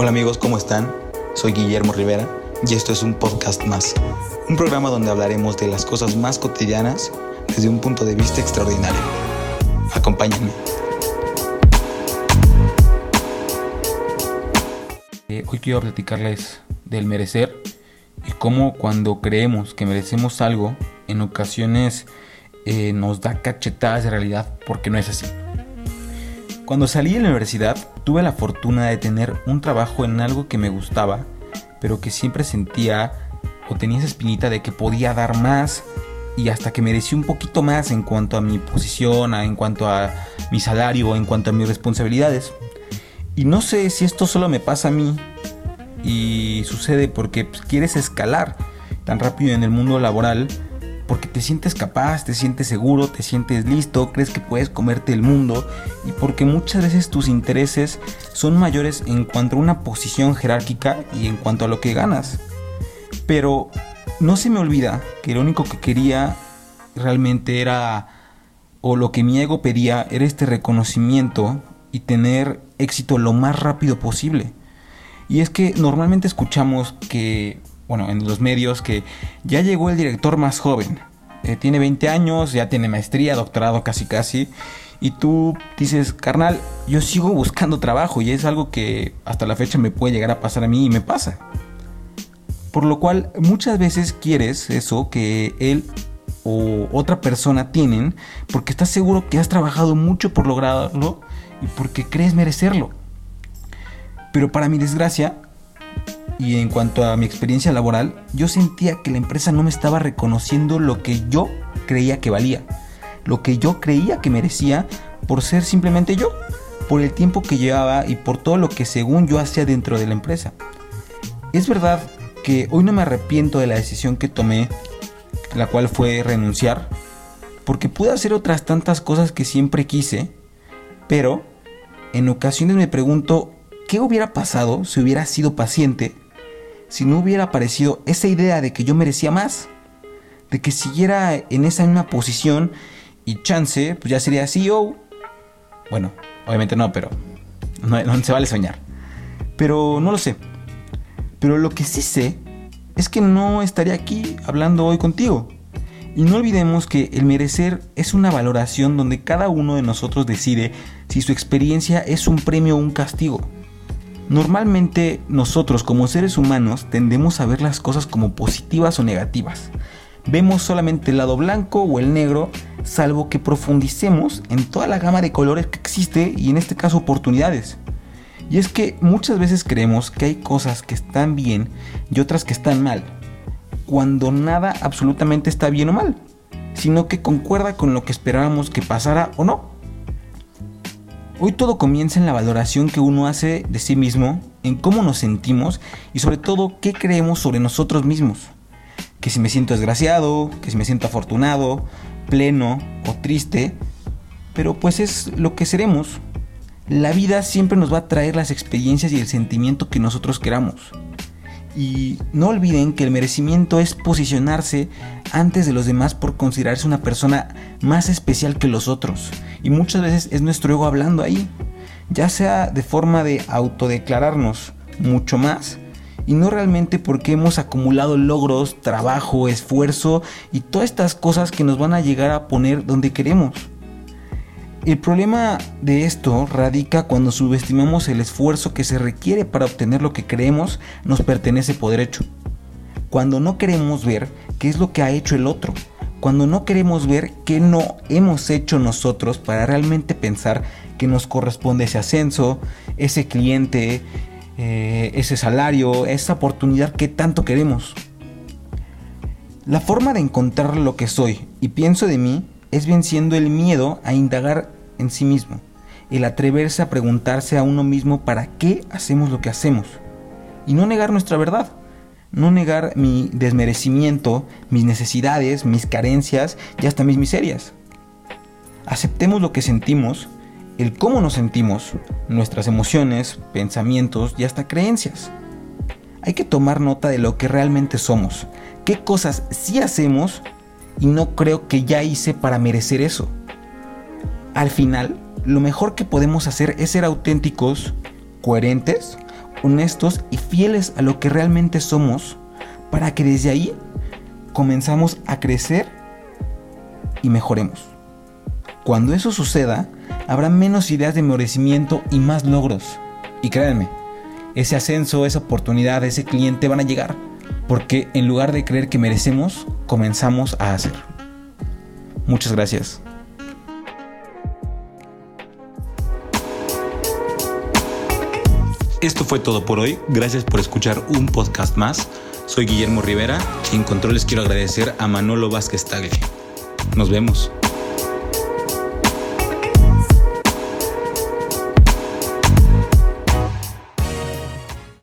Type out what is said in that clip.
Hola amigos, ¿cómo están? Soy Guillermo Rivera y esto es un podcast más. Un programa donde hablaremos de las cosas más cotidianas desde un punto de vista extraordinario. Acompáñenme. Eh, hoy quiero platicarles del merecer y cómo cuando creemos que merecemos algo, en ocasiones eh, nos da cachetadas de realidad porque no es así. Cuando salí de la universidad tuve la fortuna de tener un trabajo en algo que me gustaba, pero que siempre sentía o tenía esa espinita de que podía dar más y hasta que merecí un poquito más en cuanto a mi posición, en cuanto a mi salario, en cuanto a mis responsabilidades. Y no sé si esto solo me pasa a mí y sucede porque pues, quieres escalar tan rápido en el mundo laboral porque te sientes capaz, te sientes seguro, te sientes listo, crees que puedes comerte el mundo y porque muchas veces tus intereses son mayores en cuanto a una posición jerárquica y en cuanto a lo que ganas. Pero no se me olvida que lo único que quería realmente era, o lo que mi ego pedía, era este reconocimiento y tener éxito lo más rápido posible. Y es que normalmente escuchamos que bueno, en los medios que ya llegó el director más joven. Eh, tiene 20 años, ya tiene maestría, doctorado casi casi. Y tú dices, carnal, yo sigo buscando trabajo y es algo que hasta la fecha me puede llegar a pasar a mí y me pasa. Por lo cual muchas veces quieres eso que él o otra persona tienen porque estás seguro que has trabajado mucho por lograrlo y porque crees merecerlo. Pero para mi desgracia, y en cuanto a mi experiencia laboral, yo sentía que la empresa no me estaba reconociendo lo que yo creía que valía, lo que yo creía que merecía por ser simplemente yo, por el tiempo que llevaba y por todo lo que según yo hacía dentro de la empresa. Es verdad que hoy no me arrepiento de la decisión que tomé, la cual fue renunciar, porque pude hacer otras tantas cosas que siempre quise, pero en ocasiones me pregunto qué hubiera pasado si hubiera sido paciente si no hubiera aparecido esa idea de que yo merecía más, de que siguiera en esa misma posición y chance, pues ya sería CEO. Bueno, obviamente no, pero no, no se vale soñar. Pero no lo sé. Pero lo que sí sé es que no estaría aquí hablando hoy contigo. Y no olvidemos que el merecer es una valoración donde cada uno de nosotros decide si su experiencia es un premio o un castigo. Normalmente nosotros como seres humanos tendemos a ver las cosas como positivas o negativas. Vemos solamente el lado blanco o el negro, salvo que profundicemos en toda la gama de colores que existe y en este caso oportunidades. Y es que muchas veces creemos que hay cosas que están bien y otras que están mal, cuando nada absolutamente está bien o mal, sino que concuerda con lo que esperábamos que pasara o no. Hoy todo comienza en la valoración que uno hace de sí mismo, en cómo nos sentimos y sobre todo qué creemos sobre nosotros mismos. Que si me siento desgraciado, que si me siento afortunado, pleno o triste, pero pues es lo que seremos. La vida siempre nos va a traer las experiencias y el sentimiento que nosotros queramos. Y no olviden que el merecimiento es posicionarse antes de los demás por considerarse una persona más especial que los otros. Y muchas veces es nuestro ego hablando ahí, ya sea de forma de autodeclararnos mucho más y no realmente porque hemos acumulado logros, trabajo, esfuerzo y todas estas cosas que nos van a llegar a poner donde queremos. El problema de esto radica cuando subestimamos el esfuerzo que se requiere para obtener lo que creemos nos pertenece por derecho. Cuando no queremos ver qué es lo que ha hecho el otro. Cuando no queremos ver qué no hemos hecho nosotros para realmente pensar que nos corresponde ese ascenso, ese cliente, eh, ese salario, esa oportunidad que tanto queremos. La forma de encontrar lo que soy y pienso de mí es venciendo el miedo a indagar en sí mismo, el atreverse a preguntarse a uno mismo para qué hacemos lo que hacemos y no negar nuestra verdad, no negar mi desmerecimiento, mis necesidades, mis carencias y hasta mis miserias. Aceptemos lo que sentimos, el cómo nos sentimos, nuestras emociones, pensamientos y hasta creencias. Hay que tomar nota de lo que realmente somos, qué cosas sí hacemos y no creo que ya hice para merecer eso. Al final, lo mejor que podemos hacer es ser auténticos, coherentes, honestos y fieles a lo que realmente somos para que desde ahí comenzamos a crecer y mejoremos. Cuando eso suceda, habrá menos ideas de merecimiento y más logros. Y créanme, ese ascenso, esa oportunidad, ese cliente van a llegar. Porque en lugar de creer que merecemos, comenzamos a hacer. Muchas gracias. Esto fue todo por hoy. Gracias por escuchar un podcast más. Soy Guillermo Rivera y en controles quiero agradecer a Manolo Vázquez Tagle. Nos vemos.